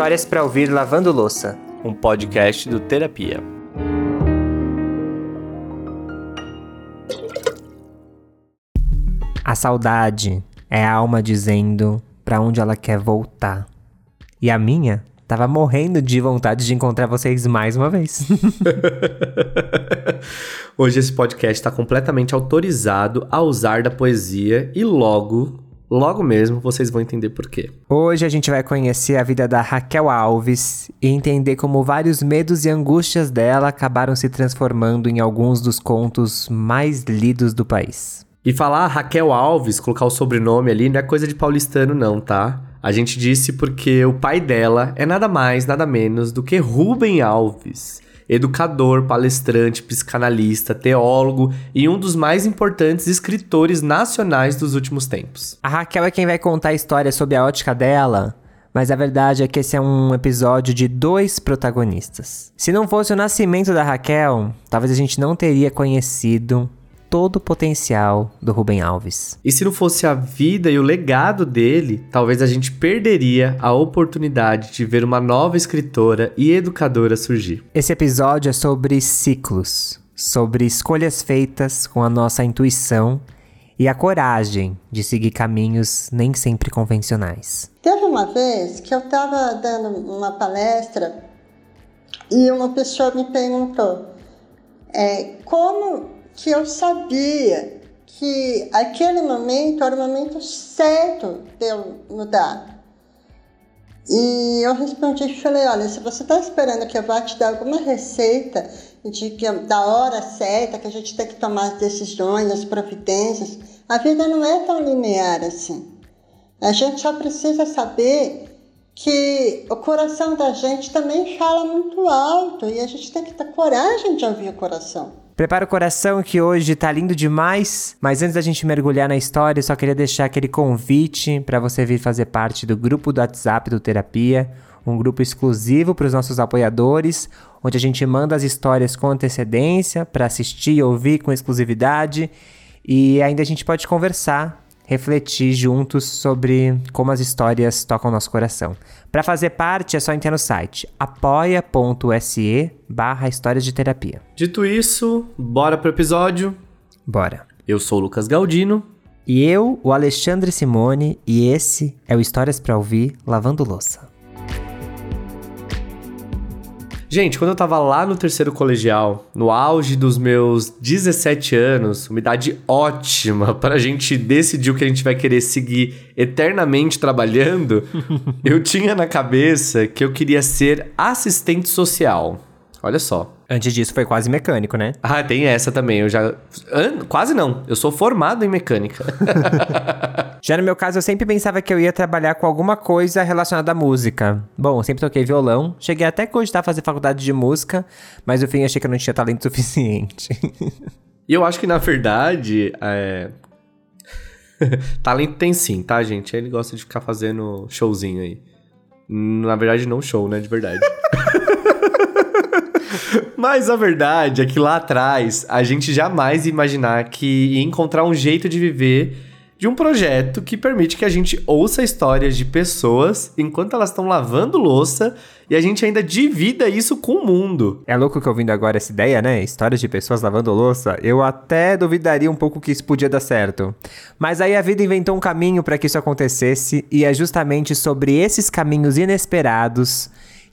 Histórias para ouvir lavando louça, um podcast do Terapia. A saudade é a alma dizendo para onde ela quer voltar. E a minha tava morrendo de vontade de encontrar vocês mais uma vez. Hoje esse podcast está completamente autorizado a usar da poesia e logo Logo mesmo vocês vão entender por quê. Hoje a gente vai conhecer a vida da Raquel Alves e entender como vários medos e angústias dela acabaram se transformando em alguns dos contos mais lidos do país. E falar Raquel Alves, colocar o sobrenome ali, não é coisa de paulistano, não, tá? A gente disse porque o pai dela é nada mais, nada menos do que Rubem Alves educador, palestrante, psicanalista, teólogo e um dos mais importantes escritores nacionais dos últimos tempos. A Raquel é quem vai contar a história sob a ótica dela. Mas a verdade é que esse é um episódio de dois protagonistas. Se não fosse o nascimento da Raquel, talvez a gente não teria conhecido todo o potencial do Rubem Alves. E se não fosse a vida e o legado dele, talvez a gente perderia a oportunidade de ver uma nova escritora e educadora surgir. Esse episódio é sobre ciclos, sobre escolhas feitas com a nossa intuição e a coragem de seguir caminhos nem sempre convencionais. Teve uma vez que eu estava dando uma palestra e uma pessoa me perguntou é, como que eu sabia que aquele momento era o momento certo de eu mudar. E eu respondi e falei, olha, se você está esperando que eu vá te dar alguma receita de que da hora certa, que a gente tem que tomar as decisões, as providências, a vida não é tão linear assim. A gente só precisa saber que o coração da gente também fala muito alto e a gente tem que ter coragem de ouvir o coração. Prepara o coração que hoje tá lindo demais, mas antes da gente mergulhar na história, só queria deixar aquele convite para você vir fazer parte do grupo do WhatsApp do Terapia, um grupo exclusivo para os nossos apoiadores, onde a gente manda as histórias com antecedência para assistir e ouvir com exclusividade, e ainda a gente pode conversar refletir juntos sobre como as histórias tocam nosso coração. Para fazer parte é só entrar no site apoia.se barra histórias de terapia. Dito isso, bora pro episódio? Bora. Eu sou o Lucas Galdino. E eu, o Alexandre Simone, e esse é o Histórias para Ouvir Lavando Louça. Gente, quando eu tava lá no terceiro colegial, no auge dos meus 17 anos, uma idade ótima pra gente decidir o que a gente vai querer seguir eternamente trabalhando, eu tinha na cabeça que eu queria ser assistente social. Olha só. Antes disso foi quase mecânico, né? Ah, tem essa também. Eu já. Quase não. Eu sou formado em mecânica. já no meu caso, eu sempre pensava que eu ia trabalhar com alguma coisa relacionada à música. Bom, eu sempre toquei violão. Cheguei até a cogitar fazer faculdade de música, mas no fim achei que eu não tinha talento suficiente. e eu acho que, na verdade, é... talento tem sim, tá, gente? Ele gosta de ficar fazendo showzinho aí. Na verdade, não show, né? De verdade. Mas a verdade é que lá atrás a gente jamais ia imaginar que ia encontrar um jeito de viver de um projeto que permite que a gente ouça histórias de pessoas enquanto elas estão lavando louça e a gente ainda divida isso com o mundo. É louco que eu ouvindo agora essa ideia, né? Histórias de pessoas lavando louça. Eu até duvidaria um pouco que isso podia dar certo. Mas aí a vida inventou um caminho para que isso acontecesse e é justamente sobre esses caminhos inesperados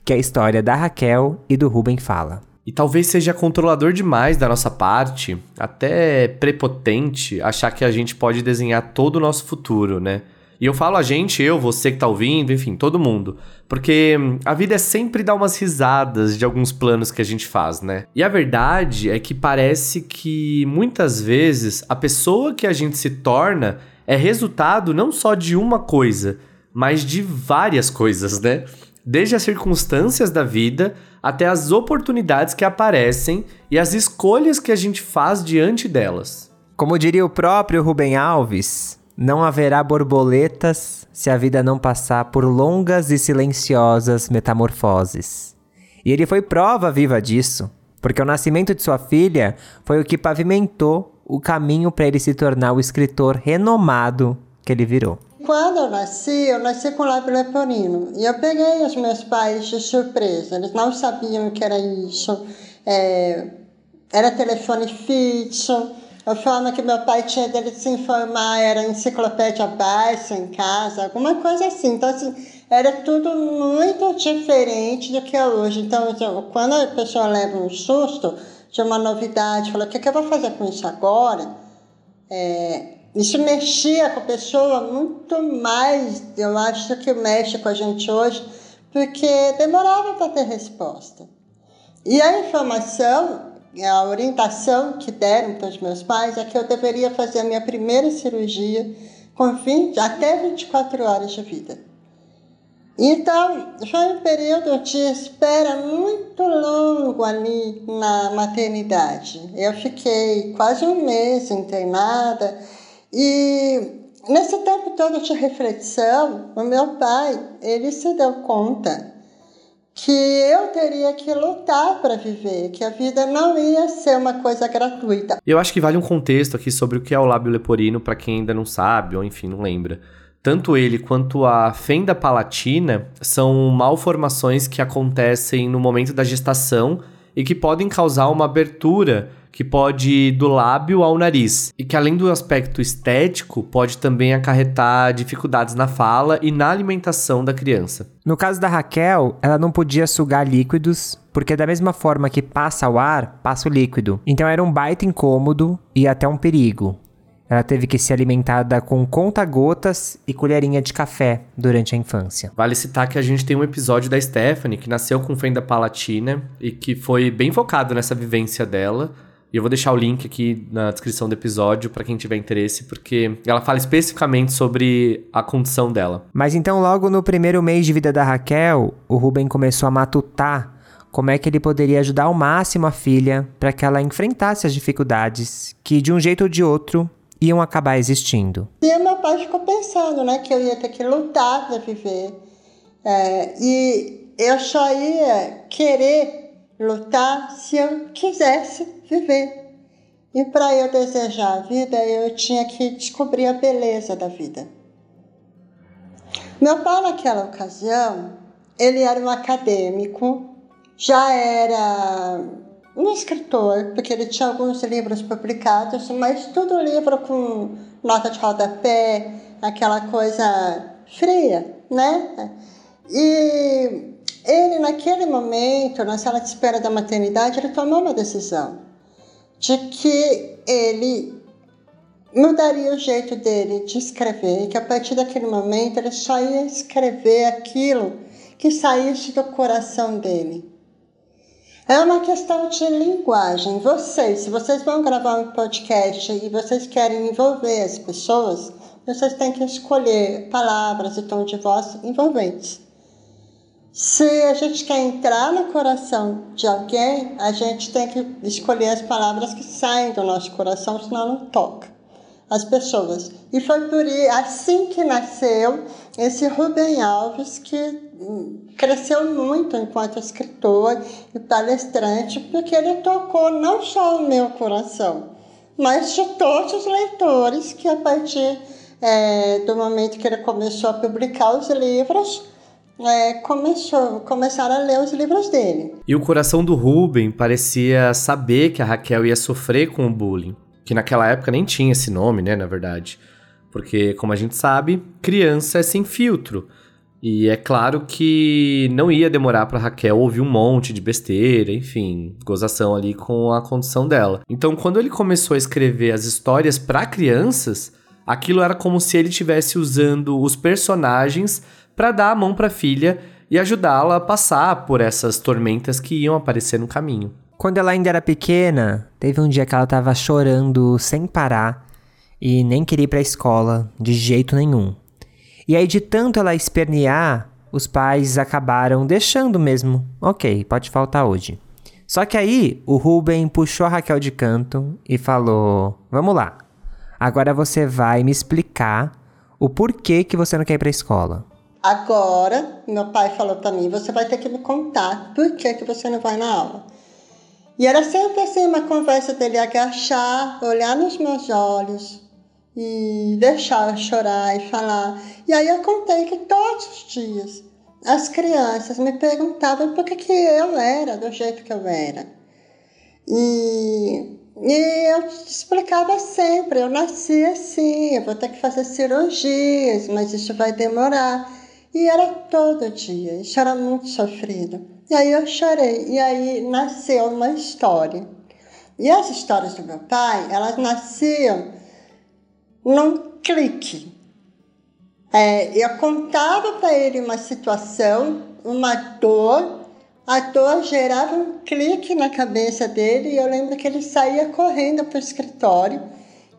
que a história da Raquel e do Ruben fala. E talvez seja controlador demais da nossa parte, até prepotente, achar que a gente pode desenhar todo o nosso futuro, né? E eu falo a gente, eu, você que tá ouvindo, enfim, todo mundo. Porque a vida é sempre dar umas risadas de alguns planos que a gente faz, né? E a verdade é que parece que muitas vezes a pessoa que a gente se torna é resultado não só de uma coisa, mas de várias coisas, né? Desde as circunstâncias da vida até as oportunidades que aparecem e as escolhas que a gente faz diante delas. Como diria o próprio Rubem Alves, não haverá borboletas se a vida não passar por longas e silenciosas metamorfoses. E ele foi prova viva disso, porque o nascimento de sua filha foi o que pavimentou o caminho para ele se tornar o escritor renomado que ele virou. Quando eu nasci, eu nasci com lábio leporino. E eu peguei os meus pais de surpresa. Eles não sabiam o que era isso. É, era telefone fixo. A forma que meu pai tinha dele se informar era enciclopédia baixa em casa, alguma coisa assim. Então, assim, era tudo muito diferente do que é hoje. Então, quando a pessoa leva um susto de uma novidade, fala, o que, que eu vou fazer com isso agora? É, isso mexia com a pessoa muito mais, eu acho, que mexe com a gente hoje, porque demorava para ter resposta. E a informação, a orientação que deram para os meus pais é que eu deveria fazer a minha primeira cirurgia com 20, até 24 horas de vida. Então, foi um período de espera muito longo ali na maternidade. Eu fiquei quase um mês internada e nesse tempo todo de reflexão, o meu pai, ele se deu conta que eu teria que lutar para viver, que a vida não ia ser uma coisa gratuita. Eu acho que vale um contexto aqui sobre o que é o lábio leporino para quem ainda não sabe ou enfim não lembra. Tanto ele quanto a fenda palatina são malformações que acontecem no momento da gestação e que podem causar uma abertura que pode ir do lábio ao nariz, e que além do aspecto estético, pode também acarretar dificuldades na fala e na alimentação da criança. No caso da Raquel, ela não podia sugar líquidos, porque da mesma forma que passa o ar, passa o líquido. Então era um baita incômodo e até um perigo. Ela teve que ser alimentada com conta-gotas e colherinha de café durante a infância. Vale citar que a gente tem um episódio da Stephanie que nasceu com fenda palatina e que foi bem focado nessa vivência dela. E eu vou deixar o link aqui na descrição do episódio para quem tiver interesse, porque ela fala especificamente sobre a condição dela. Mas então, logo no primeiro mês de vida da Raquel, o Ruben começou a matutar como é que ele poderia ajudar ao máximo a filha para que ela enfrentasse as dificuldades que, de um jeito ou de outro, iam acabar existindo. E meu pai ficou pensando, né, que eu ia ter que lutar para viver. É, e eu só ia querer lutar se eu quisesse viver. E para eu desejar a vida, eu tinha que descobrir a beleza da vida. Meu pai, naquela ocasião, ele era um acadêmico, já era um escritor, porque ele tinha alguns livros publicados, mas tudo livro com nota de rodapé, aquela coisa fria, né? E ele, naquele momento, na sala de espera da maternidade, ele tomou uma decisão de que ele mudaria o jeito dele de escrever e que a partir daquele momento ele só ia escrever aquilo que saísse do coração dele. É uma questão de linguagem. Vocês, se vocês vão gravar um podcast e vocês querem envolver as pessoas, vocês têm que escolher palavras e tom de voz envolventes. Se a gente quer entrar no coração de alguém, a gente tem que escolher as palavras que saem do nosso coração, senão não toca as pessoas. E foi por assim que nasceu esse Rubem Alves, que hum, cresceu muito enquanto escritor e palestrante, porque ele tocou não só o meu coração, mas de todos os leitores que a partir é, do momento que ele começou a publicar os livros, é, começou, começaram a ler os livros dele. E o coração do Rubem parecia saber que a Raquel ia sofrer com o bullying que naquela época nem tinha esse nome, né, na verdade. Porque, como a gente sabe, criança é sem filtro. E é claro que não ia demorar para Raquel ouvir um monte de besteira, enfim, gozação ali com a condição dela. Então, quando ele começou a escrever as histórias para crianças, aquilo era como se ele estivesse usando os personagens para dar a mão para a filha e ajudá-la a passar por essas tormentas que iam aparecer no caminho. Quando ela ainda era pequena, teve um dia que ela tava chorando sem parar e nem queria ir pra escola de jeito nenhum. E aí, de tanto ela espernear, os pais acabaram deixando mesmo. Ok, pode faltar hoje. Só que aí, o Ruben puxou a Raquel de canto e falou: Vamos lá, agora você vai me explicar o porquê que você não quer ir pra escola. Agora, meu pai falou para mim: você vai ter que me contar por que, que você não vai na aula. E era sempre assim uma conversa dele agachar, olhar nos meus olhos e deixar chorar e falar. E aí eu contei que todos os dias as crianças me perguntavam por que, que eu era do jeito que eu era. E, e eu explicava sempre, eu nasci assim, eu vou ter que fazer cirurgias, mas isso vai demorar. E era todo dia, isso era muito sofrido. E aí eu chorei, e aí nasceu uma história. E as histórias do meu pai, elas nasciam num clique. É, eu contava para ele uma situação, uma dor, a dor gerava um clique na cabeça dele e eu lembro que ele saía correndo para o escritório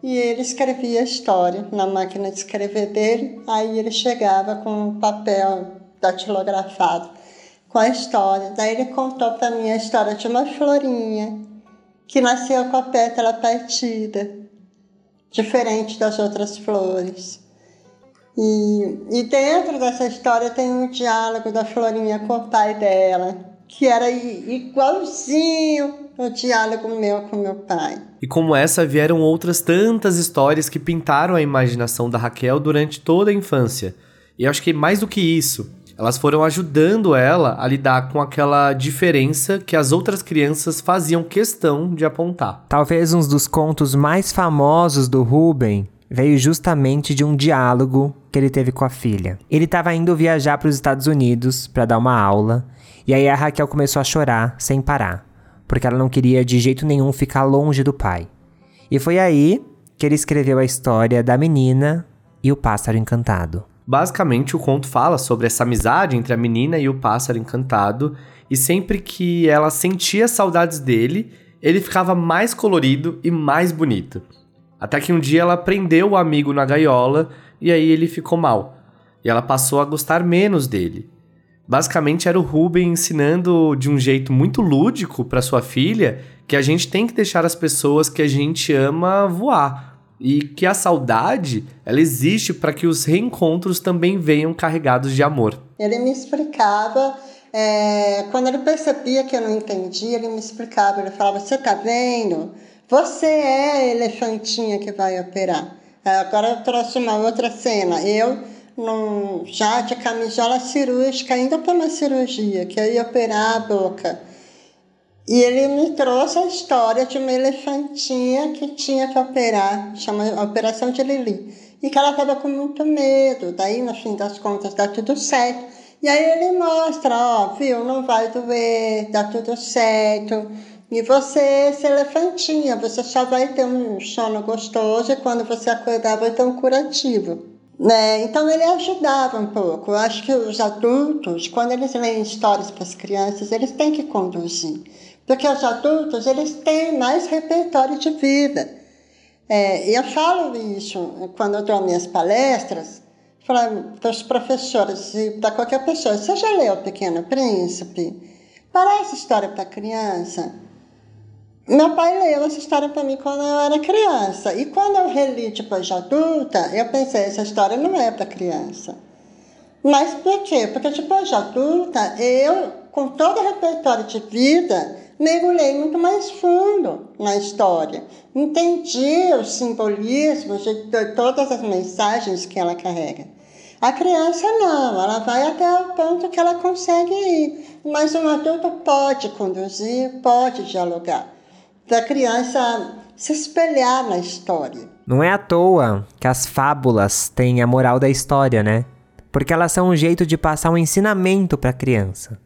e ele escrevia a história na máquina de escrever dele. Aí ele chegava com um papel datilografado com a história. Daí ele contou para mim a história de uma florinha que nasceu com a pétala partida diferente das outras flores. E, e dentro dessa história tem um diálogo da Florinha com o pai dela, que era igualzinho o diálogo meu com meu pai. E como essa vieram outras tantas histórias que pintaram a imaginação da Raquel durante toda a infância. E acho que mais do que isso, elas foram ajudando ela a lidar com aquela diferença que as outras crianças faziam questão de apontar. Talvez um dos contos mais famosos do Ruben veio justamente de um diálogo que ele teve com a filha. Ele estava indo viajar para os Estados Unidos para dar uma aula, e aí a Raquel começou a chorar sem parar, porque ela não queria de jeito nenhum ficar longe do pai. E foi aí que ele escreveu a história da menina e o pássaro encantado. Basicamente, o conto fala sobre essa amizade entre a menina e o pássaro encantado, e sempre que ela sentia saudades dele, ele ficava mais colorido e mais bonito. Até que um dia ela prendeu o amigo na gaiola e aí ele ficou mal. E ela passou a gostar menos dele. Basicamente era o Ruben ensinando de um jeito muito lúdico para sua filha que a gente tem que deixar as pessoas que a gente ama voar e que a saudade ela existe para que os reencontros também venham carregados de amor. Ele me explicava, é, quando ele percebia que eu não entendia, ele me explicava, ele falava, você tá vendo? Você é a elefantinha que vai operar. Agora eu trouxe uma outra cena, eu num, já de camisola cirúrgica, ainda uma cirurgia, que eu ia operar a boca. E ele me trouxe a história de uma elefantinha que tinha que operar, chama Operação de Lili. E que ela estava com muito medo. Daí, no fim das contas, dá tudo certo. E aí ele mostra, ó, viu, não vai doer, dá tudo certo. E você, esse elefantinha, você só vai ter um sono gostoso e quando você acordar vai ter um curativo. Né? Então ele ajudava um pouco. Eu acho que os adultos, quando eles leem histórias para as crianças, eles têm que conduzir. Porque os adultos, eles têm mais repertório de vida. É, eu falo isso quando eu dou minhas palestras, para os professores e para qualquer pessoa. Você já leu O Pequeno Príncipe? Parece história para criança. Meu pai leu essa história para mim quando eu era criança. E quando eu reli depois de adulta, eu pensei, essa história não é para criança. Mas por quê? Porque depois de adulta, eu, com todo o repertório de vida, mergulhei muito mais fundo na história. Entendi os simbolismos de todas as mensagens que ela carrega. A criança não, ela vai até o ponto que ela consegue ir. Mas um adulto pode conduzir, pode dialogar. Para a criança se espelhar na história. Não é à toa que as fábulas têm a moral da história, né? Porque elas são um jeito de passar um ensinamento para a criança.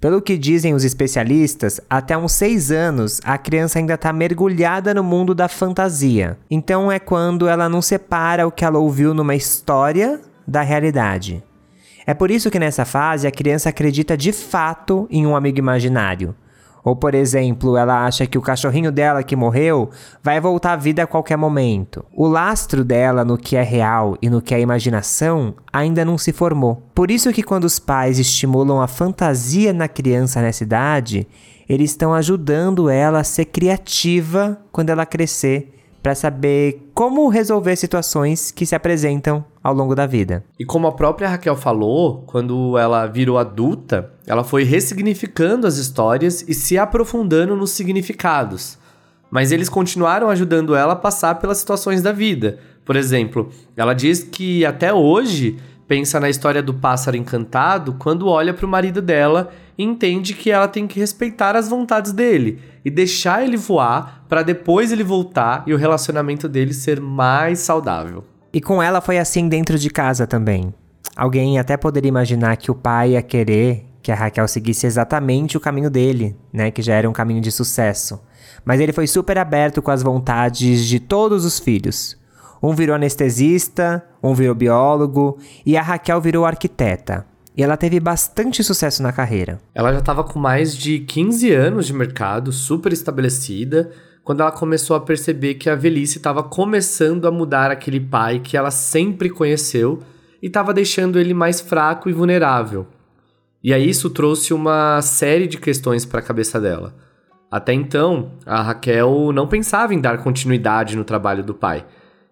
Pelo que dizem os especialistas, até uns 6 anos a criança ainda está mergulhada no mundo da fantasia. Então é quando ela não separa o que ela ouviu numa história da realidade. É por isso que nessa fase a criança acredita de fato em um amigo imaginário. Ou, por exemplo, ela acha que o cachorrinho dela que morreu vai voltar à vida a qualquer momento. O lastro dela no que é real e no que é imaginação ainda não se formou. Por isso que quando os pais estimulam a fantasia na criança nessa idade, eles estão ajudando ela a ser criativa quando ela crescer para saber como resolver situações que se apresentam ao longo da vida. E como a própria Raquel falou, quando ela virou adulta, ela foi ressignificando as histórias e se aprofundando nos significados. Mas eles continuaram ajudando ela a passar pelas situações da vida, Por exemplo, ela diz que até hoje pensa na história do pássaro encantado quando olha para o marido dela e entende que ela tem que respeitar as vontades dele e deixar ele voar para depois ele voltar e o relacionamento dele ser mais saudável. E com ela foi assim dentro de casa também. Alguém até poderia imaginar que o pai ia querer que a Raquel seguisse exatamente o caminho dele, né, que já era um caminho de sucesso. Mas ele foi super aberto com as vontades de todos os filhos. Um virou anestesista, um virou biólogo e a Raquel virou arquiteta. E ela teve bastante sucesso na carreira. Ela já estava com mais de 15 anos de mercado, super estabelecida, quando ela começou a perceber que a velhice estava começando a mudar aquele pai que ela sempre conheceu e estava deixando ele mais fraco e vulnerável. E aí isso trouxe uma série de questões para a cabeça dela. Até então, a Raquel não pensava em dar continuidade no trabalho do pai.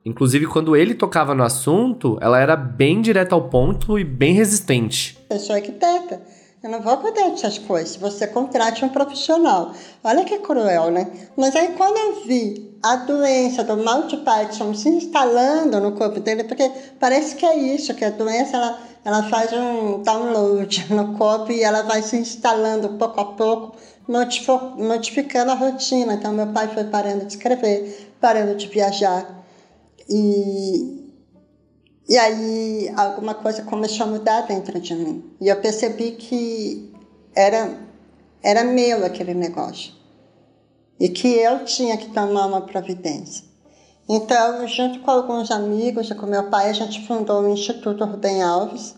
Inclusive, quando ele tocava no assunto, ela era bem direta ao ponto e bem resistente. Eu sou arquiteta. Eu não vou cuidar dessas coisas. Você contrate um profissional. Olha que cruel, né? Mas aí quando eu vi a doença do Monty Python se instalando no corpo dele, porque parece que é isso, que a doença ela, ela faz um download no corpo e ela vai se instalando pouco a pouco, modificando a rotina. Então meu pai foi parando de escrever, parando de viajar e, e aí alguma coisa começou a mudar dentro de mim. E eu percebi que era, era meu aquele negócio. E que eu tinha que tomar uma providência. Então, junto com alguns amigos e com meu pai, a gente fundou o Instituto Rubem Alves,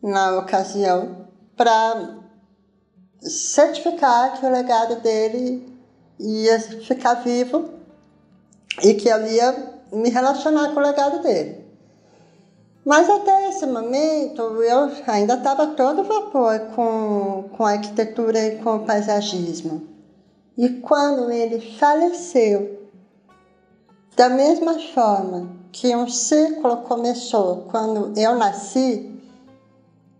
na ocasião, para certificar que o legado dele ia ficar vivo e que eu ia me relacionar com o legado dele. Mas até esse momento eu ainda estava todo vapor com, com arquitetura e com paisagismo. E quando ele faleceu, da mesma forma que um ciclo começou quando eu nasci,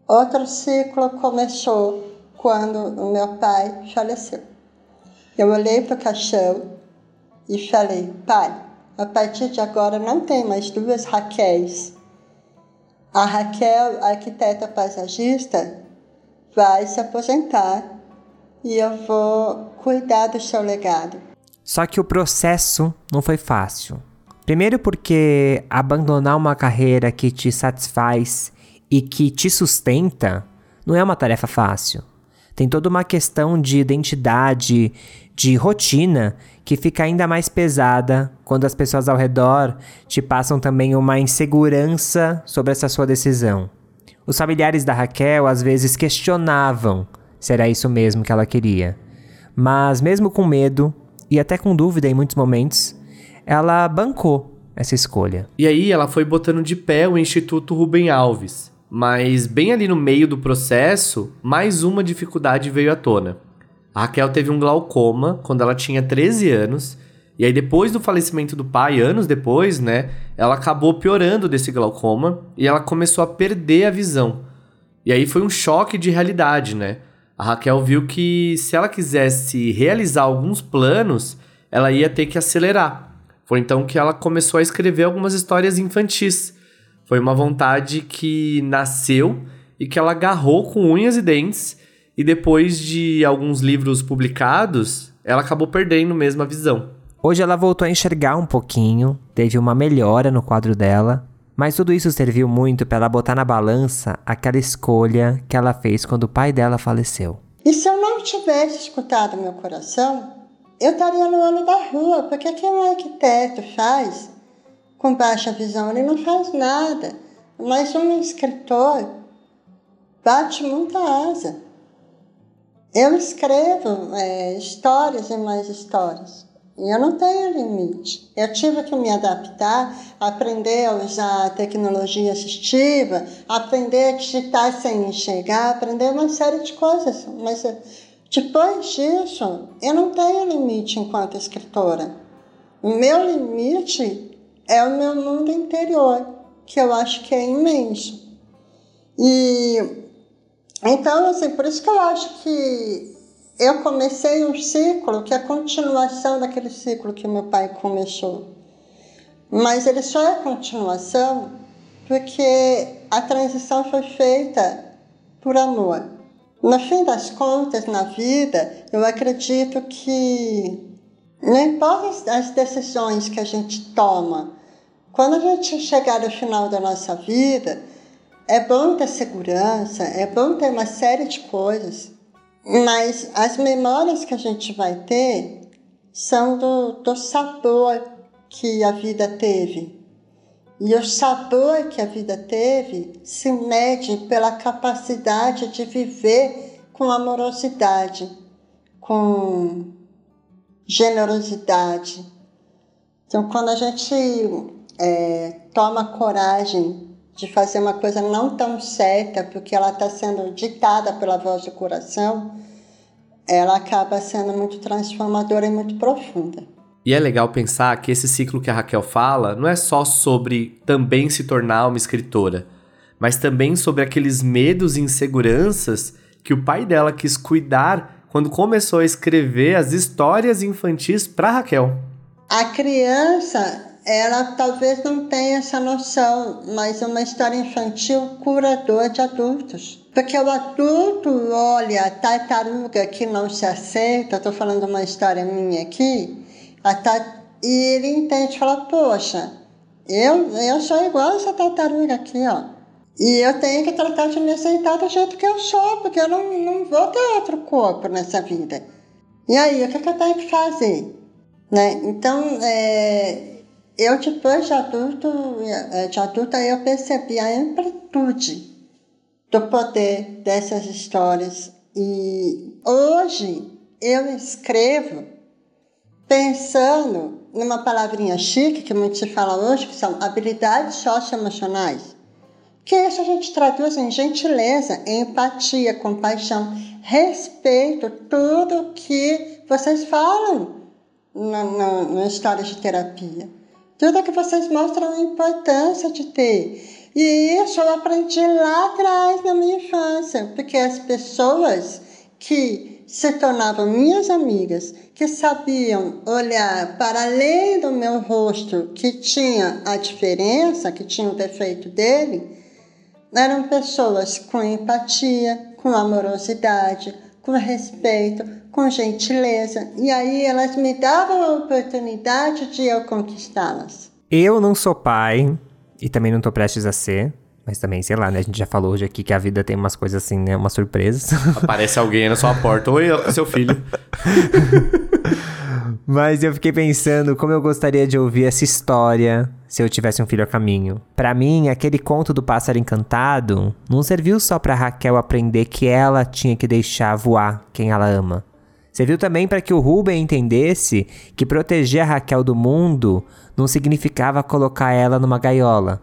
outro ciclo começou quando o meu pai faleceu. Eu olhei para o caixão e falei, pai, a partir de agora não tem mais duas Raquéis. A Raquel, a arquiteta paisagista, vai se aposentar e eu vou cuidar do seu legado. Só que o processo não foi fácil. Primeiro, porque abandonar uma carreira que te satisfaz e que te sustenta não é uma tarefa fácil. Tem toda uma questão de identidade, de rotina que fica ainda mais pesada quando as pessoas ao redor te passam também uma insegurança sobre essa sua decisão. Os familiares da Raquel às vezes questionavam se era isso mesmo que ela queria. Mas, mesmo com medo e até com dúvida em muitos momentos, ela bancou essa escolha. E aí ela foi botando de pé o Instituto Rubem Alves. Mas, bem ali no meio do processo, mais uma dificuldade veio à tona. A Raquel teve um glaucoma quando ela tinha 13 anos. E aí, depois do falecimento do pai, anos depois, né? Ela acabou piorando desse glaucoma e ela começou a perder a visão. E aí foi um choque de realidade, né? A Raquel viu que se ela quisesse realizar alguns planos, ela ia ter que acelerar. Foi então que ela começou a escrever algumas histórias infantis. Foi uma vontade que nasceu e que ela agarrou com unhas e dentes e depois de alguns livros publicados, ela acabou perdendo mesmo a visão. Hoje ela voltou a enxergar um pouquinho, teve uma melhora no quadro dela, mas tudo isso serviu muito para ela botar na balança aquela escolha que ela fez quando o pai dela faleceu. E se eu não tivesse escutado meu coração, eu estaria no olho da rua, porque o que um arquiteto faz com baixa visão? Ele não faz nada. Mas um escritor bate muita asa. Eu escrevo é, histórias e mais histórias. E eu não tenho limite. Eu tive que me adaptar, aprender a usar tecnologia assistiva, aprender a digitar sem enxergar, aprender uma série de coisas. Mas eh, depois disso, eu não tenho limite enquanto escritora. O meu limite é o meu mundo interior, que eu acho que é imenso. E então, assim, por isso que eu acho que eu comecei um ciclo que é a continuação daquele ciclo que meu pai começou. Mas ele só é continuação porque a transição foi feita por amor. No fim das contas, na vida, eu acredito que não importa as decisões que a gente toma, quando a gente chegar no final da nossa vida, é bom ter segurança, é bom ter uma série de coisas, mas as memórias que a gente vai ter são do, do sabor que a vida teve. E o sabor que a vida teve se mede pela capacidade de viver com amorosidade, com generosidade. Então, quando a gente é, toma coragem de fazer uma coisa não tão certa, porque ela está sendo ditada pela voz do coração, ela acaba sendo muito transformadora e muito profunda. E é legal pensar que esse ciclo que a Raquel fala não é só sobre também se tornar uma escritora, mas também sobre aqueles medos e inseguranças que o pai dela quis cuidar quando começou a escrever as histórias infantis para Raquel. A criança ela talvez não tenha essa noção, mas uma história infantil curador de adultos. Porque o adulto olha a tartaruga que não se aceita, estou falando uma história minha aqui, e ele entende, fala, poxa, eu, eu sou igual essa tartaruga aqui, ó. E eu tenho que tratar de me aceitar do jeito que eu sou, porque eu não, não vou ter outro corpo nessa vida. E aí, o que, que eu tenho que fazer? Né? Então, é, eu depois de adulto, de adulta eu percebi a amplitude do poder dessas histórias e hoje eu escrevo pensando numa palavrinha chique que muito se fala hoje que são habilidades socioemocionais que isso a gente traduz em gentileza, empatia, compaixão, respeito, tudo que vocês falam na, na, na história de terapia. Tudo que vocês mostram a importância de ter. E isso eu aprendi lá atrás, na minha infância, porque as pessoas que se tornavam minhas amigas, que sabiam olhar para além do meu rosto, que tinha a diferença, que tinha o defeito dele, eram pessoas com empatia, com amorosidade, com respeito, com gentileza, e aí elas me davam a oportunidade de eu conquistá-las. Eu não sou pai e também não tô prestes a ser. Mas também, sei lá, né? A gente já falou hoje aqui que a vida tem umas coisas assim, né? Umas surpresas. Aparece alguém na sua porta. Oi, seu filho. Mas eu fiquei pensando como eu gostaria de ouvir essa história se eu tivesse um filho a caminho. Para mim, aquele conto do pássaro encantado não serviu só para Raquel aprender que ela tinha que deixar voar quem ela ama. Serviu também para que o Ruben entendesse que proteger a Raquel do mundo não significava colocar ela numa gaiola,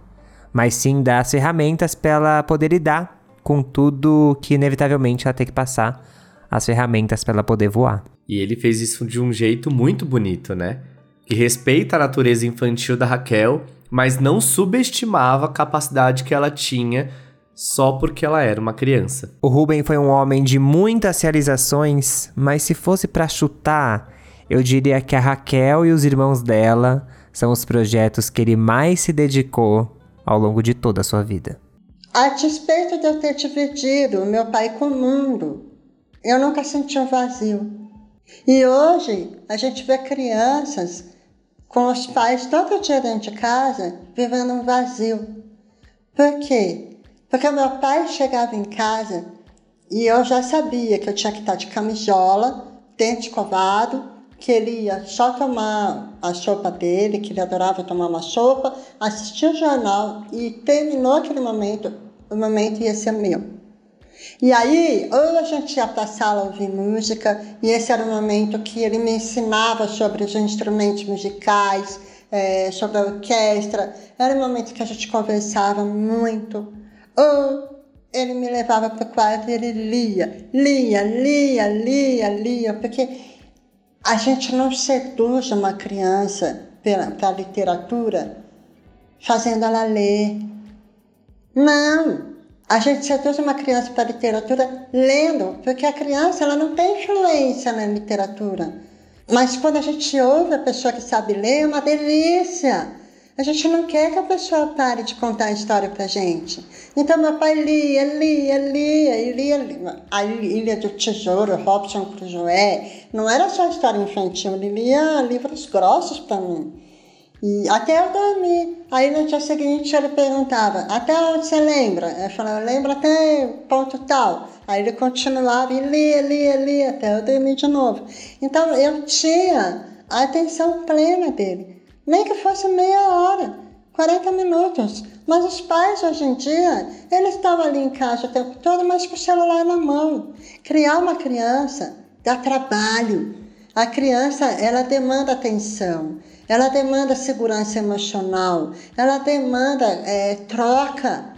mas sim dar as ferramentas para ela poder lidar com tudo que inevitavelmente ela tem que passar, as ferramentas para ela poder voar. E ele fez isso de um jeito muito bonito, né? Que respeita a natureza infantil da Raquel, mas não subestimava a capacidade que ela tinha só porque ela era uma criança. O Ruben foi um homem de muitas realizações, mas se fosse para chutar, eu diria que a Raquel e os irmãos dela são os projetos que ele mais se dedicou ao longo de toda a sua vida. A despeito de eu ter dividido meu pai com o mundo, eu nunca senti um vazio. E hoje a gente vê crianças com os pais todo dia dentro de casa vivendo um vazio. Por quê? Porque meu pai chegava em casa e eu já sabia que eu tinha que estar de camisola, dente escovado, que ele ia só tomar a sopa dele, que ele adorava tomar uma sopa, assistir o jornal e terminou aquele momento, o momento ia ser meu. E aí, ou a gente ia para a sala ouvir música, e esse era o momento que ele me ensinava sobre os instrumentos musicais, é, sobre a orquestra. Era o momento que a gente conversava muito. Ou ele me levava para o quarto e ele lia, lia, lia, lia, lia, porque a gente não seduz uma criança para a literatura fazendo ela ler. Não! A gente seduz uma criança para a literatura lendo, porque a criança ela não tem influência na literatura. Mas quando a gente ouve a pessoa que sabe ler, é uma delícia. A gente não quer que a pessoa pare de contar a história pra gente. Então meu pai lia, lia, lia, e lia a Ilha do Tesouro, Robson Crusoe. Não era só história infantil, ele lia livros grossos para mim. E até eu dormir. Aí no dia seguinte ele perguntava, até onde você lembra? Eu falava, eu lembro até ponto tal. Aí ele continuava e lia, lia, lia, até eu dormir de novo. Então eu tinha a atenção plena dele. Nem que fosse meia hora, 40 minutos. Mas os pais hoje em dia, eles estavam ali em casa o tempo todo, mas com o celular na mão. Criar uma criança dá trabalho. A criança, ela demanda atenção ela demanda segurança emocional, ela demanda é, troca.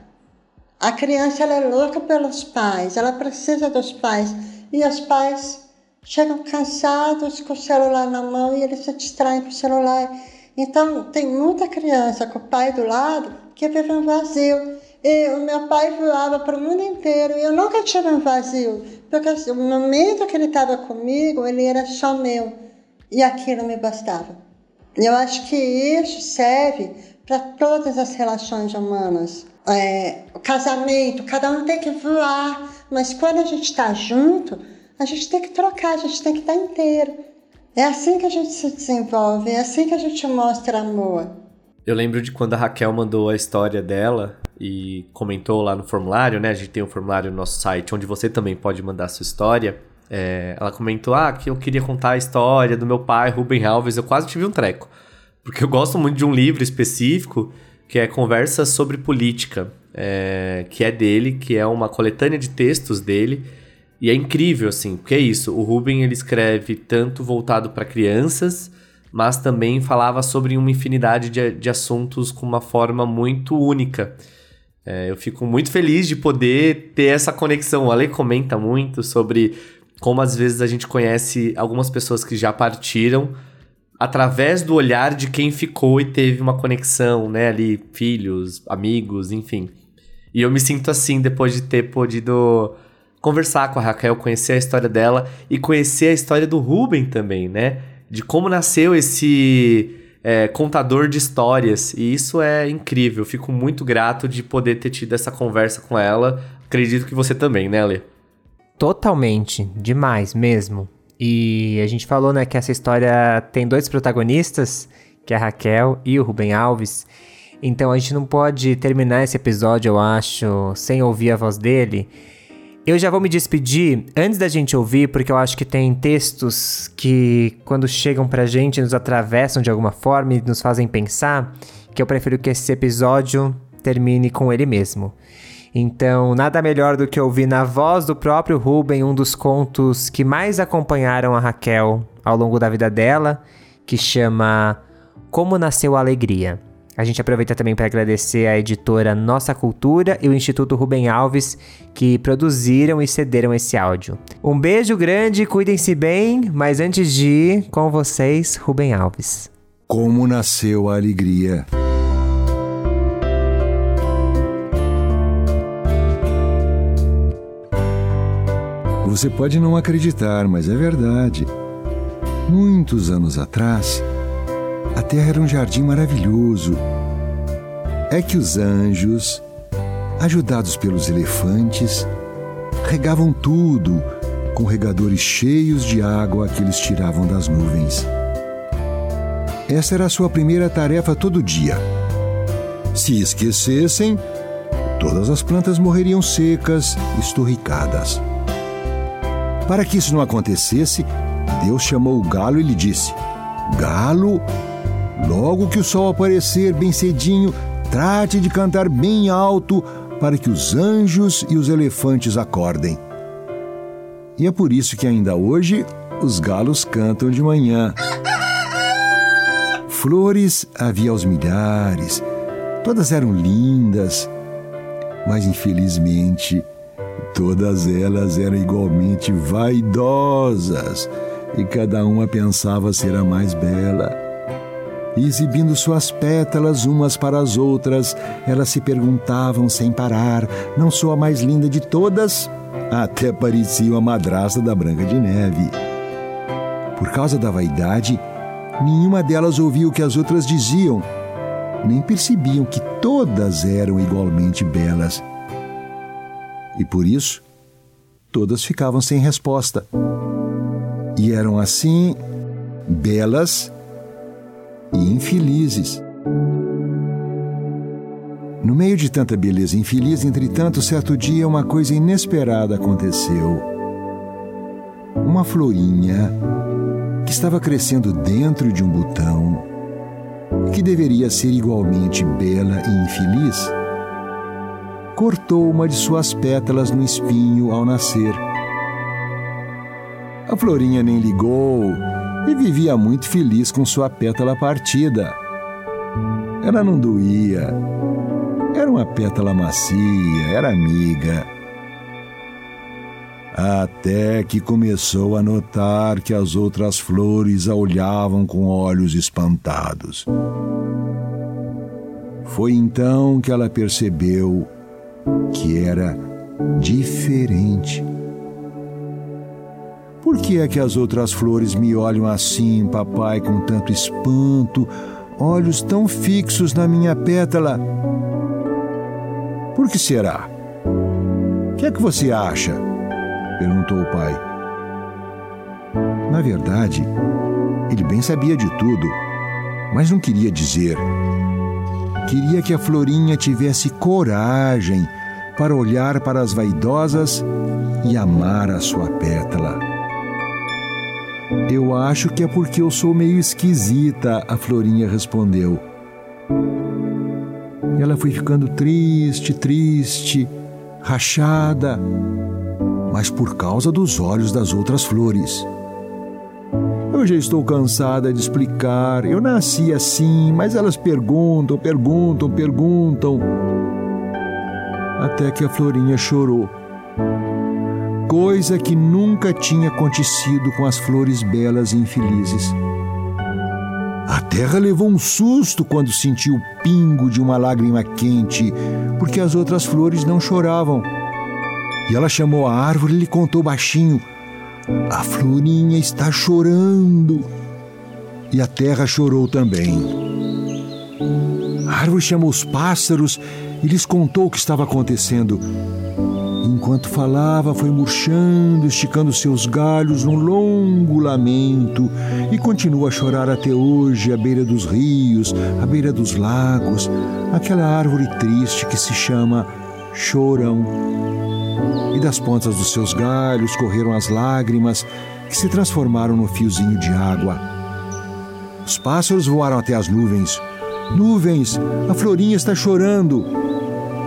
A criança é louca pelos pais, ela precisa dos pais. E os pais chegam cansados com o celular na mão e eles se distraem com o celular. Então, tem muita criança com o pai do lado que vive um vazio. E o meu pai voava para o mundo inteiro e eu nunca tive um vazio, porque o momento que ele estava comigo, ele era só meu. E aquilo me bastava. Eu acho que isso serve para todas as relações humanas. É, o casamento, cada um tem que voar, mas quando a gente está junto, a gente tem que trocar, a gente tem que estar tá inteiro. É assim que a gente se desenvolve, é assim que a gente mostra amor. Eu lembro de quando a Raquel mandou a história dela e comentou lá no formulário, né? A gente tem um formulário no nosso site onde você também pode mandar a sua história. É, ela comentou ah, que eu queria contar a história do meu pai, Ruben Alves. Eu quase tive um treco. Porque eu gosto muito de um livro específico que é Conversas sobre Política, é, que é dele, que é uma coletânea de textos dele. E é incrível, assim, porque é isso. O Ruben ele escreve tanto voltado para crianças, mas também falava sobre uma infinidade de, de assuntos com uma forma muito única. É, eu fico muito feliz de poder ter essa conexão. O Ale comenta muito sobre como às vezes a gente conhece algumas pessoas que já partiram através do olhar de quem ficou e teve uma conexão, né, ali, filhos, amigos, enfim. E eu me sinto assim depois de ter podido conversar com a Raquel, conhecer a história dela e conhecer a história do Ruben também, né? De como nasceu esse é, contador de histórias. E isso é incrível. Fico muito grato de poder ter tido essa conversa com ela. Acredito que você também, né, Ale? Totalmente, demais mesmo. E a gente falou, né, que essa história tem dois protagonistas, que é a Raquel e o Rubem Alves. Então a gente não pode terminar esse episódio, eu acho, sem ouvir a voz dele. Eu já vou me despedir antes da gente ouvir, porque eu acho que tem textos que, quando chegam pra gente, nos atravessam de alguma forma e nos fazem pensar, que eu prefiro que esse episódio termine com ele mesmo. Então, nada melhor do que ouvir na voz do próprio Ruben um dos contos que mais acompanharam a Raquel ao longo da vida dela, que chama Como Nasceu a Alegria. A gente aproveita também para agradecer a editora Nossa Cultura e o Instituto Rubem Alves que produziram e cederam esse áudio. Um beijo grande, cuidem-se bem, mas antes de ir, com vocês, Rubem Alves. Como nasceu a alegria. Você pode não acreditar, mas é verdade. Muitos anos atrás, a Terra era um jardim maravilhoso. É que os anjos, ajudados pelos elefantes, regavam tudo com regadores cheios de água que eles tiravam das nuvens. Essa era a sua primeira tarefa todo dia. Se esquecessem, todas as plantas morreriam secas, esturricadas. Para que isso não acontecesse, Deus chamou o galo e lhe disse: Galo, logo que o sol aparecer bem cedinho, trate de cantar bem alto para que os anjos e os elefantes acordem. E é por isso que ainda hoje os galos cantam de manhã. Flores havia aos milhares, todas eram lindas, mas infelizmente Todas elas eram igualmente vaidosas e cada uma pensava ser a mais bela. Exibindo suas pétalas umas para as outras, elas se perguntavam sem parar: Não sou a mais linda de todas? Até parecia a madrasta da Branca de Neve. Por causa da vaidade, nenhuma delas ouvia o que as outras diziam. nem percebiam que todas eram igualmente belas. E por isso, todas ficavam sem resposta. E eram assim belas e infelizes. No meio de tanta beleza infeliz, entretanto, certo dia uma coisa inesperada aconteceu. Uma florinha que estava crescendo dentro de um botão, que deveria ser igualmente bela e infeliz, cortou uma de suas pétalas no espinho ao nascer. A florinha nem ligou e vivia muito feliz com sua pétala partida. Ela não doía. Era uma pétala macia, era amiga. Até que começou a notar que as outras flores a olhavam com olhos espantados. Foi então que ela percebeu que era diferente. Por que é que as outras flores me olham assim, papai, com tanto espanto, olhos tão fixos na minha pétala? Por que será? O que é que você acha? perguntou o pai. Na verdade, ele bem sabia de tudo, mas não queria dizer. Queria que a Florinha tivesse coragem para olhar para as vaidosas e amar a sua pétala. Eu acho que é porque eu sou meio esquisita, a Florinha respondeu. Ela foi ficando triste, triste, rachada, mas por causa dos olhos das outras flores. Eu já estou cansada de explicar. Eu nasci assim, mas elas perguntam, perguntam, perguntam. Até que a Florinha chorou. Coisa que nunca tinha acontecido com as flores belas e infelizes. A terra levou um susto quando sentiu o pingo de uma lágrima quente, porque as outras flores não choravam. E ela chamou a árvore e lhe contou baixinho a florinha está chorando. E a terra chorou também. A árvore chamou os pássaros e lhes contou o que estava acontecendo. Enquanto falava, foi murchando, esticando seus galhos num longo lamento e continua a chorar até hoje à beira dos rios, à beira dos lagos, aquela árvore triste que se chama Chorão e das pontas dos seus galhos correram as lágrimas que se transformaram no fiozinho de água. Os pássaros voaram até as nuvens. Nuvens, a florinha está chorando.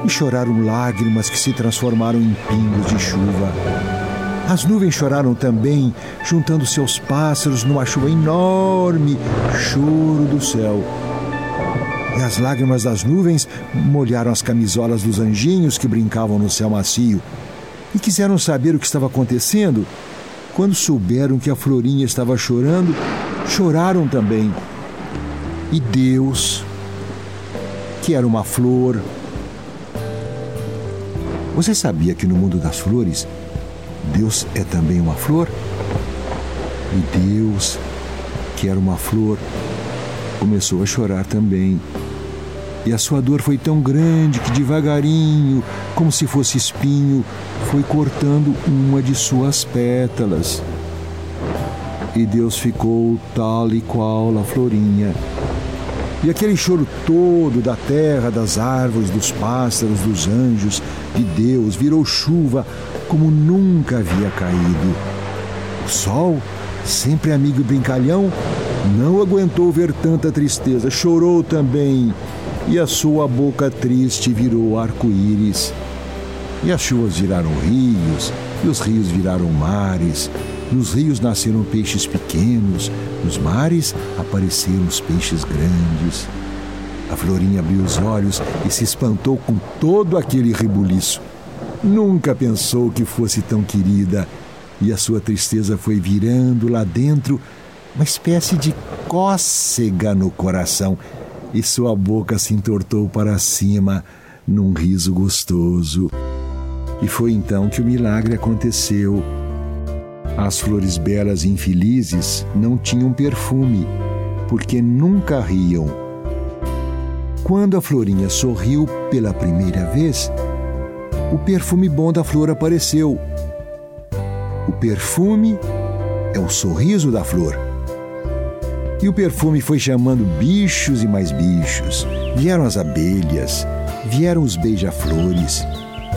E choraram lágrimas que se transformaram em pingos de chuva. As nuvens choraram também, juntando seus pássaros numa chuva enorme, choro do céu. E as lágrimas das nuvens molharam as camisolas dos anjinhos que brincavam no céu macio e quiseram saber o que estava acontecendo. Quando souberam que a Florinha estava chorando, choraram também. E Deus, que era uma flor. Você sabia que no mundo das flores, Deus é também uma flor? E Deus, que era uma flor, começou a chorar também. E a sua dor foi tão grande que devagarinho, como se fosse espinho, foi cortando uma de suas pétalas. E Deus ficou tal e qual a florinha. E aquele choro todo da terra, das árvores, dos pássaros, dos anjos, de Deus, virou chuva como nunca havia caído. O sol, sempre amigo e brincalhão, não aguentou ver tanta tristeza, chorou também e a sua boca triste virou arco-íris. E as chuvas viraram rios, e os rios viraram mares. Nos rios nasceram peixes pequenos, nos mares apareceram os peixes grandes. A Florinha abriu os olhos e se espantou com todo aquele rebuliço. Nunca pensou que fosse tão querida, e a sua tristeza foi virando lá dentro uma espécie de cócega no coração e sua boca se entortou para cima num riso gostoso. E foi então que o milagre aconteceu. As flores belas e infelizes não tinham perfume, porque nunca riam. Quando a Florinha sorriu pela primeira vez, o perfume bom da flor apareceu. O perfume é o sorriso da flor. E o perfume foi chamando bichos e mais bichos. Vieram as abelhas, vieram os beija-flores,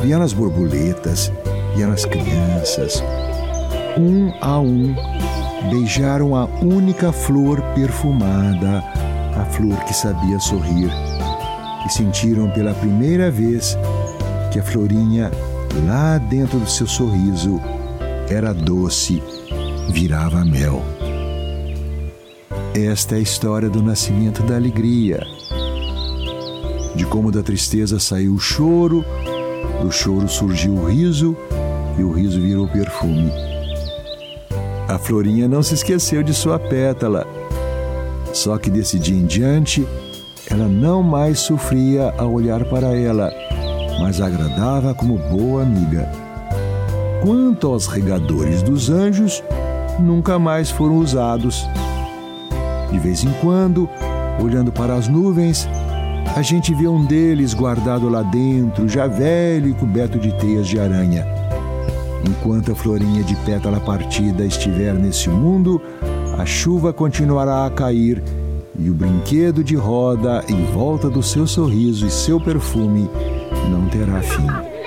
vieram as borboletas, vieram as crianças. Um a um, beijaram a única flor perfumada, a flor que sabia sorrir, e sentiram pela primeira vez que a florinha, lá dentro do seu sorriso, era doce, virava mel. Esta é a história do nascimento da alegria, de como da tristeza saiu o choro, do choro surgiu o riso e o riso virou perfume. A florinha não se esqueceu de sua pétala, só que desse dia em diante ela não mais sofria ao olhar para ela mas agradava como boa amiga. Quanto aos regadores dos anjos, nunca mais foram usados. De vez em quando, olhando para as nuvens, a gente vê um deles guardado lá dentro, já velho e coberto de teias de aranha. Enquanto a florinha de pétala partida estiver nesse mundo, a chuva continuará a cair e o brinquedo de roda em volta do seu sorriso e seu perfume não terá fim.